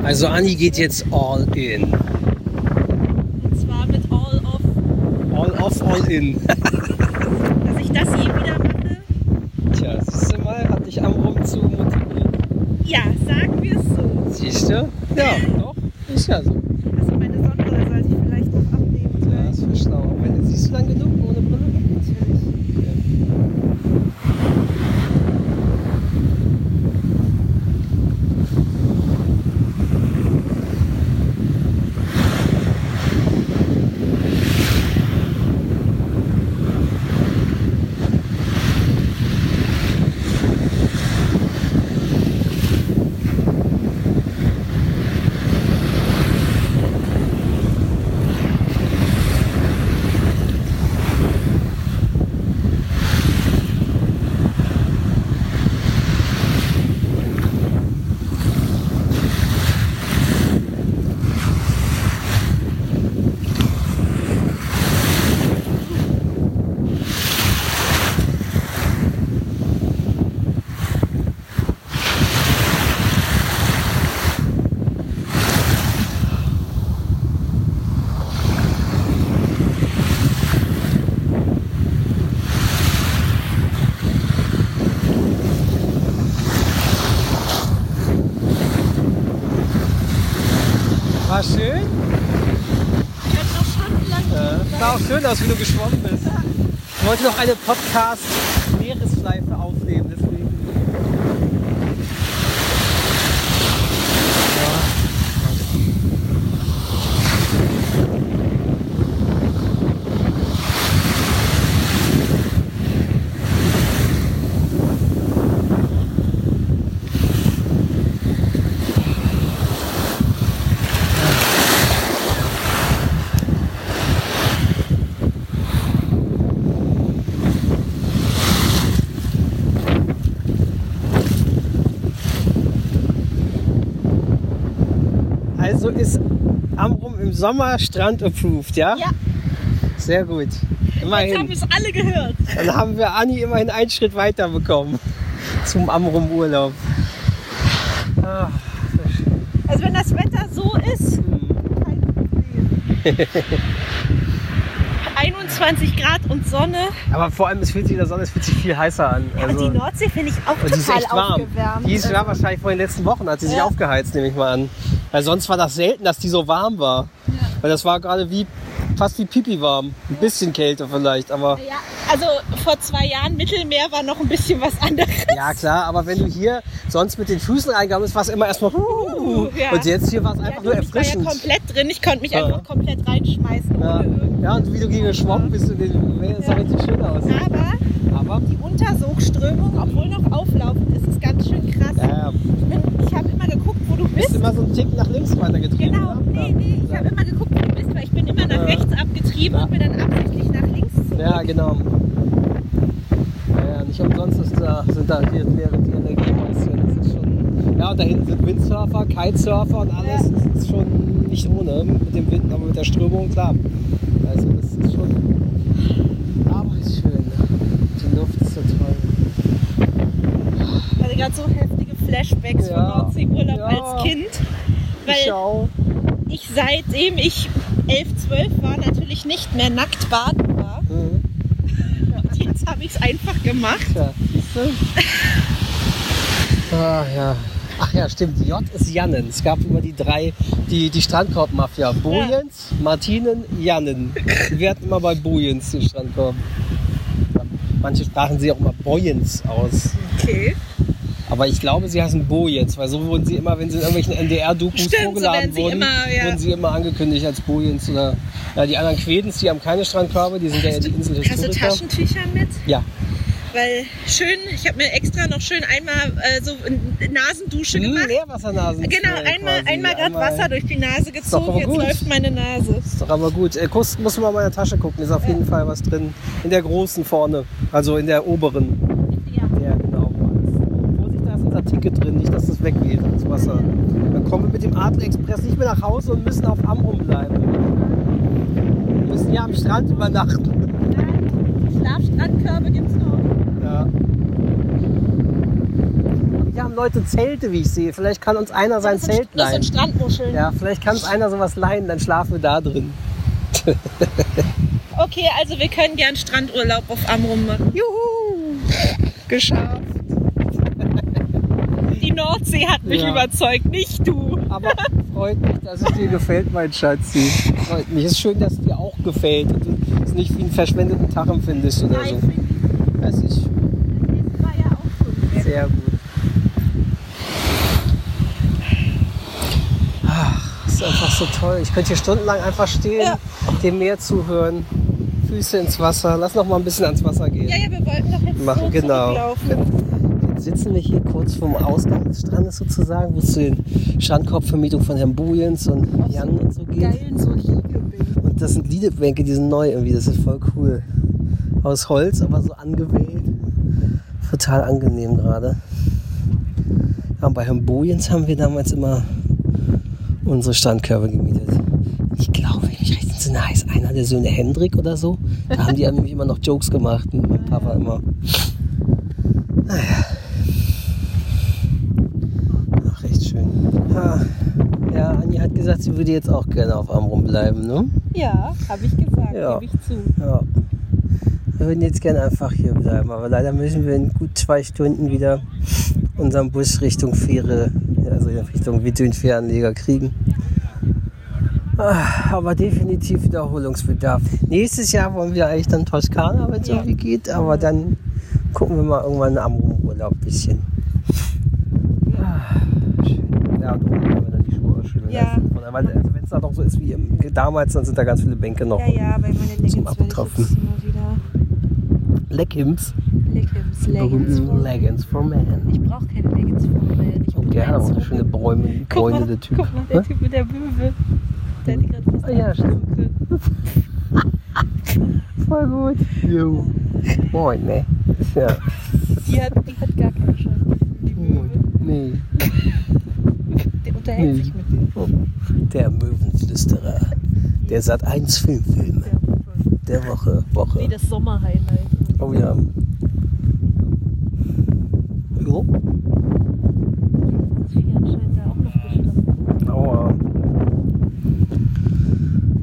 Also Anni geht jetzt all in. Und zwar mit All of, All off, all in. dass ich das je wieder mache. Tja, siehst du mal, hat dich am Rum zu motiviert. Ja, sagen wir es so. Siehst du? Ja, doch. Ist ja so. Also meine Sonnenbrille sollte ich vielleicht noch abnehmen. Ja, ist für schlau. Wenn, siehst du lang genug ohne Brille? Natürlich. War schön? Ich werde noch stundenlang Ja. Sah auch schön aus, wie du geschwommen bist. Ich wollte noch eine Podcast-Meeresschleife aufnehmen, deswegen. Also ist Amrum im Sommer Strand approved, ja? Ja, Sehr gut. jetzt haben Immerhin. es alle gehört. Dann haben wir Anni immerhin einen Schritt weiter bekommen zum Amrum Urlaub. Ah. Also wenn das Wetter so ist, kein Problem. 21 Grad und Sonne. Aber vor allem, es fühlt sich in der Sonne, es fühlt sich viel heißer an. Aber Also, die Nordsee finde ich auch und die ist total echt warm. aufgewärmt. Die ist ja wahrscheinlich vor den letzten Wochen, hat sie sich Ja. aufgeheizt, nehme ich mal an. Weil sonst war das selten, dass die so warm war. Weil das war gerade wie fast wie Pipi warm. Ein bisschen kälter vielleicht, aber Ja, also vor zwei Jahren Mittelmeer war noch ein bisschen was anderes. ja klar, aber wenn du hier sonst mit den Füßen reingegangen bist, war es immer erstmal uh, Ja. und jetzt hier war es Ja, einfach du, nur ich war ja erfrischend. komplett drin. Ich konnte mich Ja. einfach komplett reinschmeißen. Ja. Ja, und wie du gegen geschwommen bist, und den, sah richtig schön aus. Aber Aber die Untersogströmung, obwohl noch auflaufend ist, ist ganz schön krass. ja, ja, Ich, ich habe immer geguckt, wo du bist bist. immer so einen Tick nach links weitergetrieben. Genau, ne? nee, nee, ich habe immer geguckt, wo du bist, weil ich bin immer nach Ja. rechts abgetrieben Ja. und bin dann absichtlich nach links zurück. Ja, genau. Ja, ja, nicht umsonst ist da, sind da hier mehrere die Energiehäuschen. Das ist schon. Ja, und da hinten sind Windsurfer, Kitesurfer und alles. Das ist schon nicht ohne mit dem Wind, aber mit der Strömung klar. Also das ist schon. Aber ist schön. Die Luft ist so toll. Ich hatte gerade so heftige Flashbacks Ja. von Nordseeurlaub Ja. als Kind. Ich Weil auch. ich seitdem ich 11, 12 war, natürlich nicht mehr nackt baden war. Mhm. Und jetzt habe ich es einfach gemacht. Tja, siehst du? Ah, ja. Ach ja, stimmt. J ist Jannen. Es gab immer die drei, die, die Strandkorb-Mafia. Bojens, Martinen, Jannen. Wir hatten immer bei Bojens den Strandkorb. Manche sprachen sie auch immer Bojens aus. Okay. Aber ich glaube, sie heißen Bojens, weil so wurden sie immer, wenn sie in irgendwelchen NDR-Dokus Stimmt, so vorgeladen werden sie wurden, immer, ja. wurden sie immer angekündigt als Bojens. Oder ja, die anderen Quedens, die haben keine Strandkörbe, die sind ja die Hast du. Taschentücher mit? Ja. Weil schön, ich habe mir extra noch schön einmal äh, so eine Nasendusche Hm, gemacht. Leerwassernasen. Genau, einmal, quasi. einmal gerade Wasser durch die Nase gezogen, jetzt läuft meine Nase. Ist doch aber gut. Äh, muss man mal in der Tasche gucken. Ist auf jeden Fall was drin. In der großen vorne. Also in der oberen. Ja. Ja, genau. Vorsicht, da ist unser Ticket drin. Nicht, dass das weggeht, das Wasser. Dann kommen wir mit dem Adler Express nicht mehr nach Hause und müssen auf Amrum bleiben. Wir müssen ja am Strand übernachten. Schlafstrandkörbe gibt's noch. Hier haben Leute Zelte, wie ich sehe. Vielleicht kann uns einer sein das Zelt leihen. Das sind Strandmuscheln. Ja, vielleicht kann uns einer sowas leihen, dann schlafen wir da drin. okay, also wir können gern Strandurlaub auf Amrum machen. Juhu! Geschafft. Die Nordsee hat mich ja. überzeugt, nicht du. Aber freut mich, dass es dir gefällt, mein Schatzi. Freut mich. Es ist schön, dass es dir auch gefällt und du es nicht wie einen verschwendeten Tag empfindest oder Nein. 30. Sehr gut. Ach, ist einfach so toll. Ich könnte hier stundenlang einfach stehen, ja. dem Meer zuhören, Füße ins Wasser. Lass noch mal ein bisschen ans Wasser gehen. Ja, ja, wir wollten doch jetzt machen. So genau. Jetzt sitzen wir hier kurz vom Ausgang des Strandes sozusagen, wo es zu den Strandkorbvermietungen von Herrn Bujens und Jan und so geht. Geilen, so und das sind Liedebänke, die sind neu irgendwie. Das ist voll cool. Aus Holz, aber so angewählt. Total angenehm gerade. Ja, und bei Herrn Bojens haben wir damals immer unsere Strandkörbe gemietet. Ich glaube, ich mich recht entsinne, heißt einer der Söhne Hendrik oder so. Da haben die nämlich immer noch Jokes gemacht mit meinem Papa immer. Naja. Ach, echt schön. Ja, ja, Anja hat gesagt, sie würde jetzt auch gerne auf Amrum bleiben, ne? Ja, habe ich gesagt, Ja. gebe ich zu. Ja. Wir würden jetzt gerne einfach hier bleiben, aber leider müssen wir in gut zwei Stunden wieder unseren Bus Richtung Fähre, also Richtung Wittön-Fähranleger kriegen. Ah, Aber definitiv Wiederholungsbedarf. Nächstes Jahr wollen wir eigentlich dann Toskana, wenn es Ja. irgendwie geht, aber dann gucken wir mal irgendwann am Urlaub ein bisschen. Ah. Ja, und oben können wir dann die Schuhe ausschütteln Ja. Weil, also wenn es da noch so ist wie damals, dann sind da ganz viele Bänke noch. Ja, ja, weil meine Leggings. Leggings. Leggings, for- Leggings for Men. Ich brauche keine Leggings von Man. Ich Oh, Leggings eine for schöne mal, bräunende Typ. guck mal, der? Typ mit der Möwe. Der hat die gerade fast Ah, ja, stimmt. Voll gut. Jo. Moin, ne? Ja. Die hat, die hat gar keine Chance. Die Möwe. Nee. Der unterhält Nee. sich mit dem. Oh. Der Möwenflüsterer. Der Sat 1 Filmfilm Der der Woche. Woche. Wie das Sommerhighlight. Oh ja. Jo. Aua.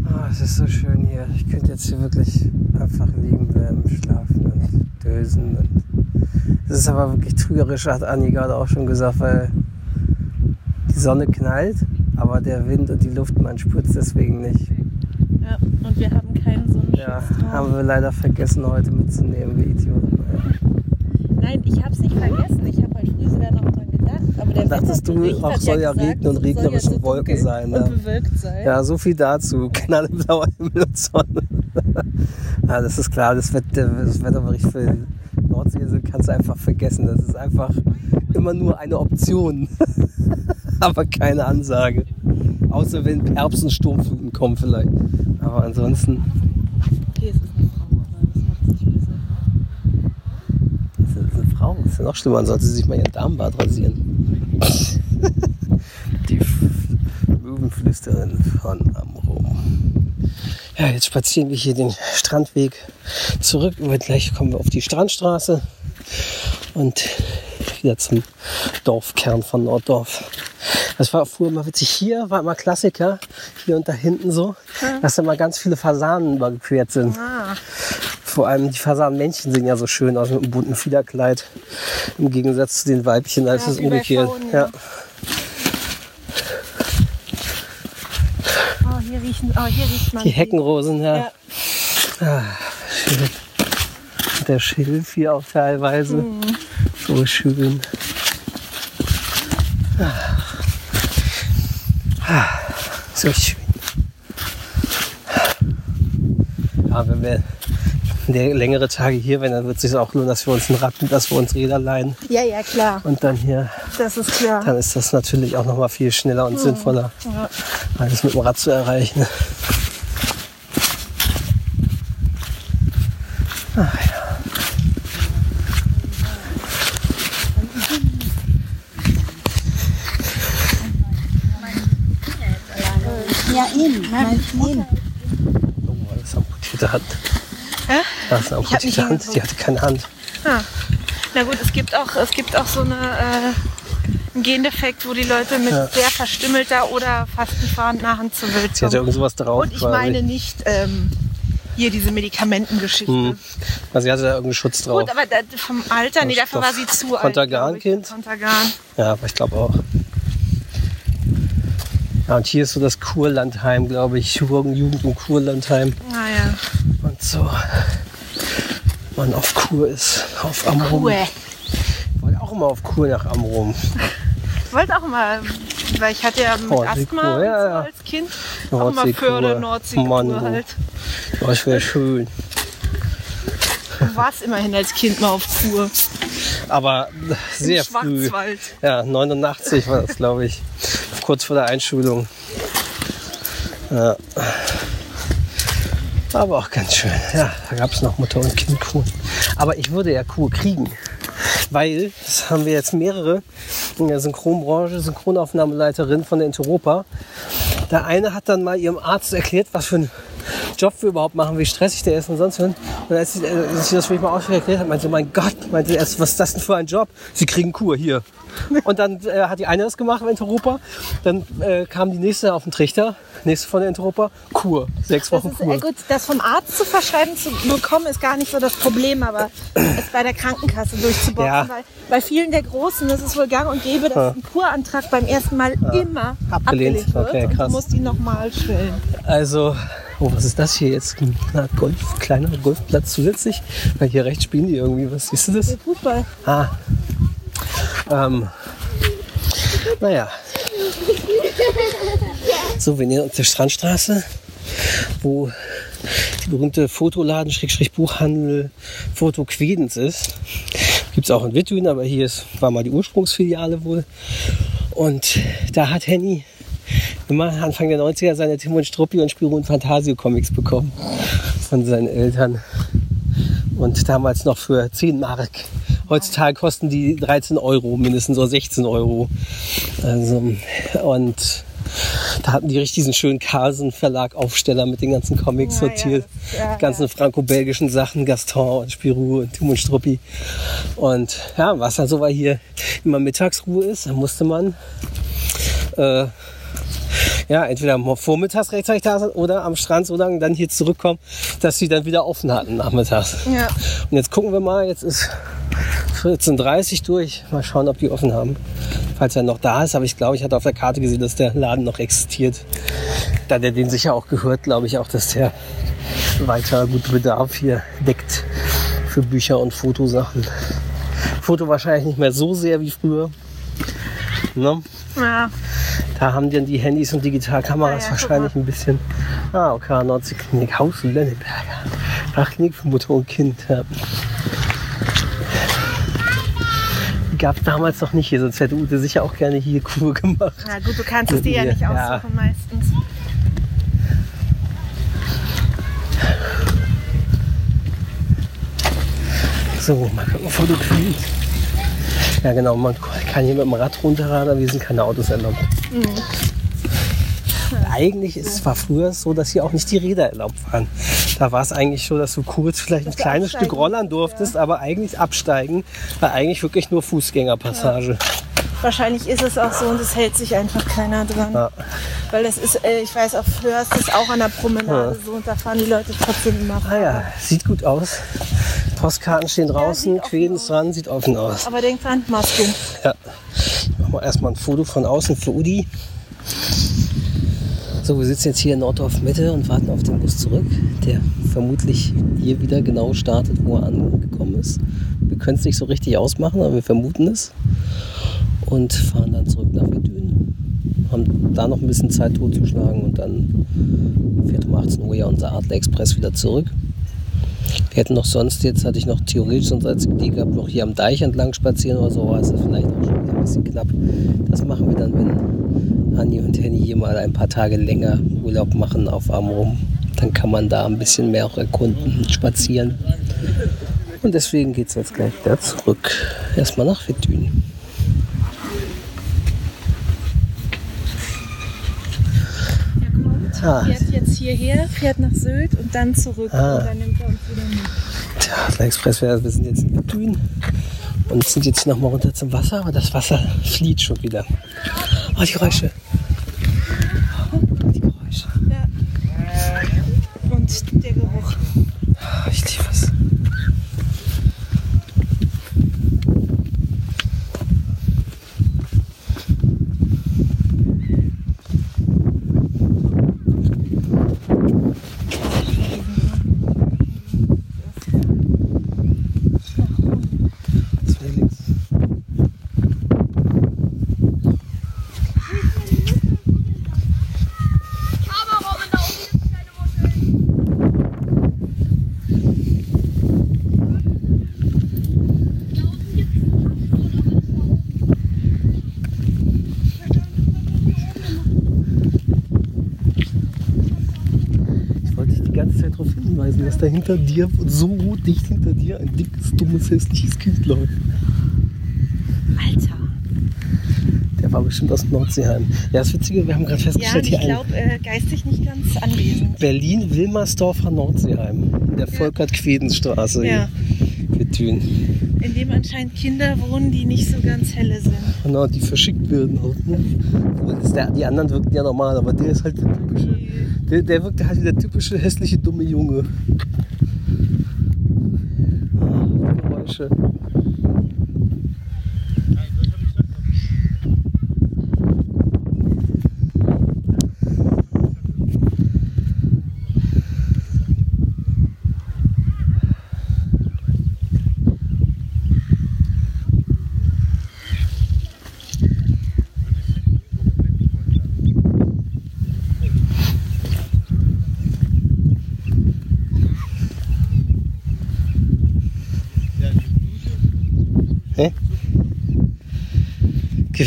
Ah, es ist so schön hier. Ich könnte jetzt hier wirklich einfach liegen bleiben, schlafen und dösen. Es ist aber wirklich trügerisch, hat Anni gerade auch schon gesagt, weil die Sonne knallt, aber der Wind und die Luft, man spürt es deswegen nicht. Ja, und wir haben keinen so einen Ja, Schutzraum. haben wir leider vergessen heute mitzunehmen, wir Idioten. Nein, ich habe es nicht vergessen. Ich habe halt früher sogar noch dran gedacht. Aber der Dachtest du, hat soll ja gesagt, regnen und regnerische ja Wolken sein, Und ja. bewölkt sein. Ja, so viel dazu. Knallblauer Himmel und Sonne. ja, das ist klar, das, Wetter, das Wetterbericht für Nordseeinsel kannst du einfach vergessen. Das ist einfach immer nur eine Option. Aber keine Ansage. Außer wenn Herbst- und Sturmfluten kommen vielleicht. Aber ansonsten, Okay, es ist eine Frau, aber das macht es nicht besser. das ist eine Frau. Das ist ja noch schlimmer, dann sollte sie sich mal ihren Darmbart rasieren. Die Möwenflüsterin von Amrum. Ja, jetzt spazieren wir hier den Strandweg zurück. Gleich kommen wir auf die Strandstraße und wieder zum Dorfkern von Norddorf. Das war früher immer witzig. Hier war immer Klassiker, hier und da hinten so, dass da mal ganz viele Fasanen überquert sind. Ah, Vor allem die Fasanenmännchen sehen ja so schön aus mit einem bunten Fiederkleid. Im Gegensatz zu den Weibchen, da ist es umgekehrt. Ja. oh, hier, riechen, oh, hier riecht man Die Heckenrosen, ja. Ja. Ah, schön. Der Schilf hier auch teilweise. Mhm. So schön. Ah. So schön. Ja, wenn wir längere Tage hier, wenn dann wird es sich auch lohnen, dass wir uns ein Rad, dass wir uns Räder leihen Ja, ja, klar. und dann hier, Das ist klar. dann ist das natürlich auch noch mal viel schneller und sinnvoller, Ja. alles mit dem Rad zu erreichen. Ach ja. Ja, eben. Meine eben. Oh, das ist eine amputierte Hand. Hä? Eine Ich amputierte Hand. Die hatte keine Hand. Ah. Na gut, es gibt auch, es gibt auch so eine, äh, einen Gendefekt, wo die Leute mit Ja. sehr verstümmelter oder fast vorhandener Hand zur Welt Sie hatte kommen. irgend sowas drauf. Und ich quasi. meine nicht ähm, hier diese Medikamentengeschichte. Hm. Also sie hatte da irgendeinen Schutz drauf. Gut, aber da, vom Alter, nee, dafür war sie zu alt. Kontergan-Kind? Kontergan. Ja, aber ich glaube auch. Ja, und hier ist so das Kurlandheim, glaube ich. Jugend- und Kurlandheim. Naja. Und so. Man auf Kur ist. Auf Amrum. Ruhe. Ich wollte auch immer auf Kur nach Amrum. Ich wollte auch mal, weil ich hatte ja mit Nordseekur, Asthma und ja, so als Kind auch mal. Förde, Nordseekur halt. Das wäre schön. Du warst immerhin als Kind mal auf Kur. Aber sehr Im früh. Ja, 89 war das, glaube ich. Kurz vor der Einschulung. Ja. War aber auch ganz schön. Ja, da gab es noch Mutter- und Kindkuh. Aber ich würde ja Kuh kriegen. Weil, das haben wir jetzt mehrere in der Synchronbranche, Synchronaufnahmeleiterin von der Interopa. Der eine hat dann mal ihrem Arzt erklärt, was für einen Job wir überhaupt machen, wie stressig der ist und sonst was. Und als sie, äh, als sie das für mich mal erklärt hat, meinte sie, mein Gott, meinte er, was ist das denn für ein Job? Sie kriegen Kur hier. Und dann äh, hat die eine das gemacht bei Interopa. Dann äh, kam die nächste auf den Trichter, nächste von der Interopa, Kur. Sechs Das Wochen ist Kur. äh, gut, das vom Arzt zu verschreiben zu bekommen, ist gar nicht so das Problem, aber es bei der Krankenkasse durchzuboxen. Ja. Weil bei vielen der Großen ist es wohl gang und gäbe, dass ein Kurantrag beim ersten Mal immer Abgelehnt. abgelehnt, wird Okay, und krass. du musst ihn nochmal stellen. Also, oh, was ist das hier jetzt? Na, Golf, kleiner Golfplatz zusätzlich. Weil hier rechts spielen die irgendwie. Was siehst du das? Fußball. Ah. Ähm. Naja. So, wir nähern uns der Strandstraße, wo die berühmte Fotoladen, Schrägstrich Buchhandel, Foto Quedens ist. Gibt es auch in Wittwin, aber hier ist, war mal die Ursprungsfiliale wohl. Und da hat Henny immer Anfang der 90er seine Tim und Struppi und Spirou und Fantasio Comics bekommen von seinen Eltern. Und damals noch für 10 Mark. Heutzutage kosten die 13 Euro, mindestens oder 16 Euro. Also, und da hatten die richtig diesen schönen Carlsen Verlag Aufsteller mit den ganzen Comics Ja, ja, sortiert. ja, Die ganzen franco-belgischen Sachen, Gaston und Spirou und Tim und Struppi. Und ja, was dann so war hier immer Mittagsruhe ist, dann musste man äh, ja, entweder vormittags rechtzeitig da sind oder am Strand so lange dann hier zurückkommen, dass sie dann wieder offen hatten nachmittags. Ja. Und jetzt gucken wir mal, jetzt ist 14.30 durch. Mal schauen, ob die offen haben. Falls er noch da ist, aber ich glaube, ich hatte auf der Karte gesehen, dass der Laden noch existiert. da der den sicher auch gehört, glaube ich auch, dass der weiter gut Bedarf hier deckt für Bücher und Fotosachen. Foto wahrscheinlich nicht mehr so sehr wie früher. Ne? Ja, Da haben dann die Handys und Digitalkameras ja, wahrscheinlich ein bisschen. Ah, okay, Nordseeklinik, Haus Lenneberger. Fachklinik für Mutter und Kind. Ja. Gab es damals noch nicht hier, sonst hätte Ute sicher auch gerne hier Kur gemacht. na gut, du kannst es dir ja nicht aussuchen meistens. So, mal gucken, Foto kriegen. Ja genau, man kann hier mit dem Rad runterradeln, aber hier sind keine Autos erlaubt. Eigentlich ist es zwar früher so, dass hier auch nicht die Räder erlaubt waren. Da war es eigentlich so, dass du kurz vielleicht ein kleines Stück rollern durftest, aber eigentlich absteigen war eigentlich wirklich nur Fußgängerpassage. Wahrscheinlich ist es auch so und es hält sich einfach keiner dran. Ja. Weil das ist, äh, ich weiß, auf Hörst ist auch an der Promenade so und da fahren die Leute trotzdem immer Ah ja, sieht gut aus. Postkarten stehen draußen, offen Queden ist dran, sieht offen aus. Aber denk dran, Maske. Ja. Machen wir erstmal ein Foto von außen für Udi. So, wir sitzen jetzt hier in Nordorf Mitte und warten auf den Bus zurück, der vermutlich hier wieder genau startet, wo er angekommen ist. Wir können es nicht so richtig ausmachen, aber wir vermuten es. Und fahren dann zurück nach Verdün. Haben da noch ein bisschen Zeit totzuschlagen und dann fährt um 18 Uhr ja unser Adler Express wieder zurück. Wir hätten noch sonst, jetzt hatte ich noch theoretisch sonst als Idee gehabt, noch hier am Deich entlang spazieren oder so, aber es ist vielleicht auch schon wieder ein bisschen knapp. Das machen wir dann, wenn Anni und Henny hier mal ein paar Tage länger Urlaub machen auf Amrum. Dann kann man da ein bisschen mehr auch erkunden und spazieren. Und deswegen geht es jetzt gleich wieder zurück. Erstmal nach Verdün. Ah, Fährt jetzt hierher, fährt nach Sylt und dann zurück. Ah. Und dann nimmt er uns wieder mit. der Adler Express, wir wir sind jetzt in Verdün und sind jetzt noch mal runter zum Wasser, aber das Wasser flieht schon wieder. Oh, die Geräusche. Die Geräusche. Ja. Und der Geruch. Ich liebe es. Das war hier links. Ich wollte dich die ganze Zeit darauf hinweisen, dass da hinter dir, so dicht hinter dir, ein dickes, dummes, hässliches Kind läuft. Alter. Der war bestimmt aus Nordseeheim. Ja, das Witzige, wir haben gerade Ja, festgestellt, hier ich glaube, äh, geistig nicht ganz anwesend. Berlin-Wilmersdorfer Nordseeheim. In der Volkert-Quedens-Straße Ja. hier. Bethün. In dem anscheinend Kinder wohnen, die nicht so ganz helle sind. Genau, die verschickt werden halt. Ne? Der, die anderen wirken ja normal, aber der ist halt der typische. Der, der wirkt halt wie der typische hässliche dumme Junge. Ah, Geräusche.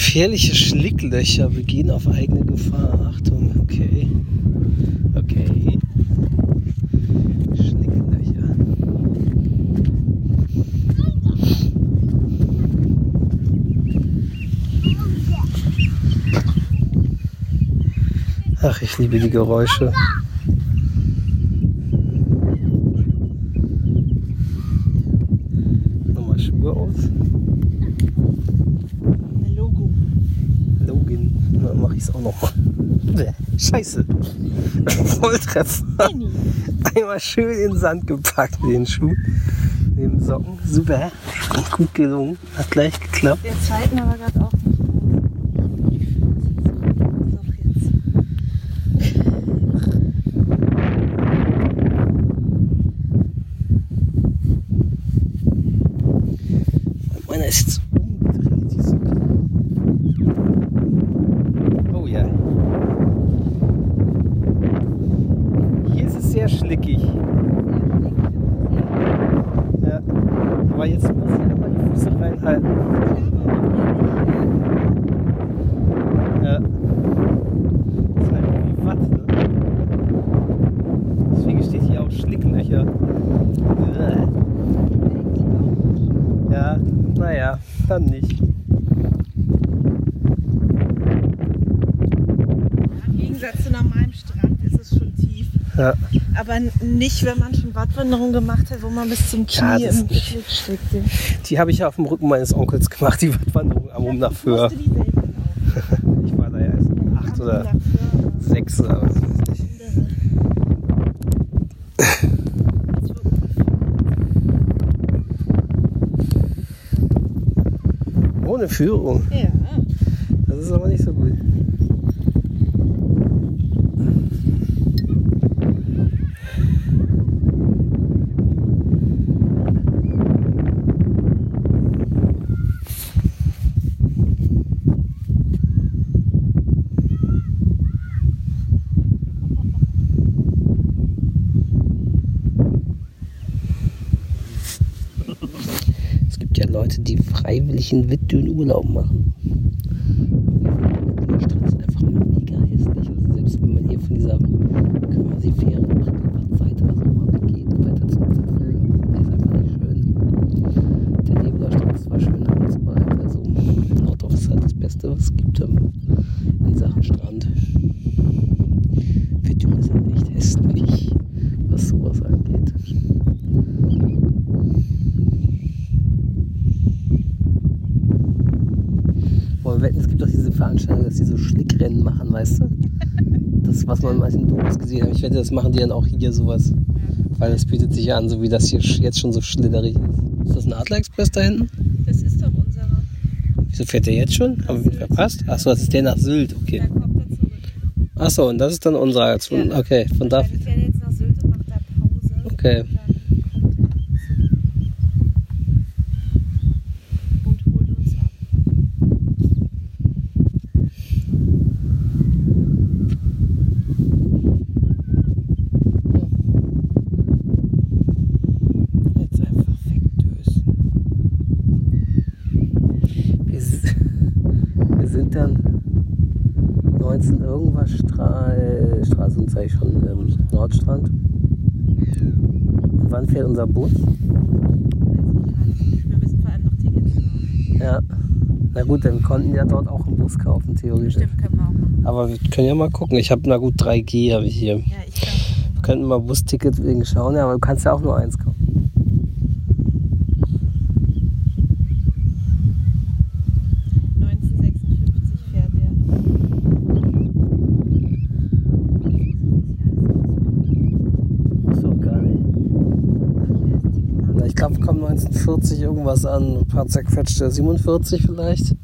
Gefährliche Schlicklöcher begehen auf eigene Gefahr. Achtung, okay. Okay. Schlicklöcher. Ach, ich liebe die Geräusche. Nochmal Schuhe aus. Ein Logo. Logan. Dann mache ich es auch nochmal. Scheiße. Volltreffer. Einmal schön in den Sand gepackt den Schuh. Neben Socken. Super. Gut gelungen. Hat gleich geklappt. Der zweiten aber gerade auch nicht. Doch jetzt. ist umgedreht, die Socke. Oh ja. Hier ist es sehr schlickig. Ja. Aber jetzt muss ich einmal die Füße reinhalten. Ja. ist halt wie Watt, ne? Deswegen steht hier auch Schlicklöcher. Uah. Ja, naja, dann nicht. Im Gegensatz zu normalem Strand ist es schon tief. Ja. Aber nicht, wenn man schon Wattwanderung gemacht hat, wo man bis zum Ja, Knie das im. Schlick steckte. Die habe ich ja auf dem Rücken meines Onkels gemacht, die Wattwanderung am Um nach Föhr. Ich war da ja erst acht oder sechs oder was weiß ich. Ohne Führung. Ja. Das ist aber nicht so gut. Es gibt ja Leute, die in Wittdün Urlaub machen. Der Strand ist einfach mega hässlich. Also selbst wenn man hier von dieser quasi Fähre nach der Seite was auch immer weggeht und weiter zum Zipfel, der ist einfach nicht schön. Der Nebeler Strand ist zwar schön, aber zu weit. Also Nordorf ist halt das Beste, was es gibt ähm, in Sachen Strand. Wittdün ist halt echt hässlich, was sowas angeht. Wollen wir wetten, es gibt doch diese Veranstaltung, dass die so Schlickrennen machen, weißt du? Man mal in Dokus gesehen hat. Ich wette, das machen die dann auch hier sowas. Weil das bietet sich ja an, so wie das hier jetzt schon so schlitterig ist. Ist das ein Adler-Express da hinten? Das ist doch unserer. Wieso fährt der jetzt schon? Haben wir ihn verpasst? Achso, das ist der nach Sylt, okay. Achso, und das ist dann unserer. Okay, von da. Dann fährt jetzt nach Sylt und macht da Pause. Okay. Und dann kommt er zurück. Und holt uns ab. Jetzt einfach wegdösen. Wir, s- wir sind dann 19 irgendwas Stra äh, Straße, sag ich schon, ähm, Nordstrand. Und wann fährt unser Bus? Weiß ich gerade nicht. Wir müssen vor allem noch Tickets kaufen. Ja. Na gut, dann konnten wir ja dort auch kaufen, theoretisch. Stimmt, können wir auch machen. Aber wir können ja mal gucken. Ich habe, na gut, 3G habe ich hier. Ja, ich. Wir könnten mal Busticket wegen schauen, ja, aber du kannst ja auch nur eins kaufen. ich glaube, kommt 1940 irgendwas an. Ein paar zerquetschte 47 vielleicht.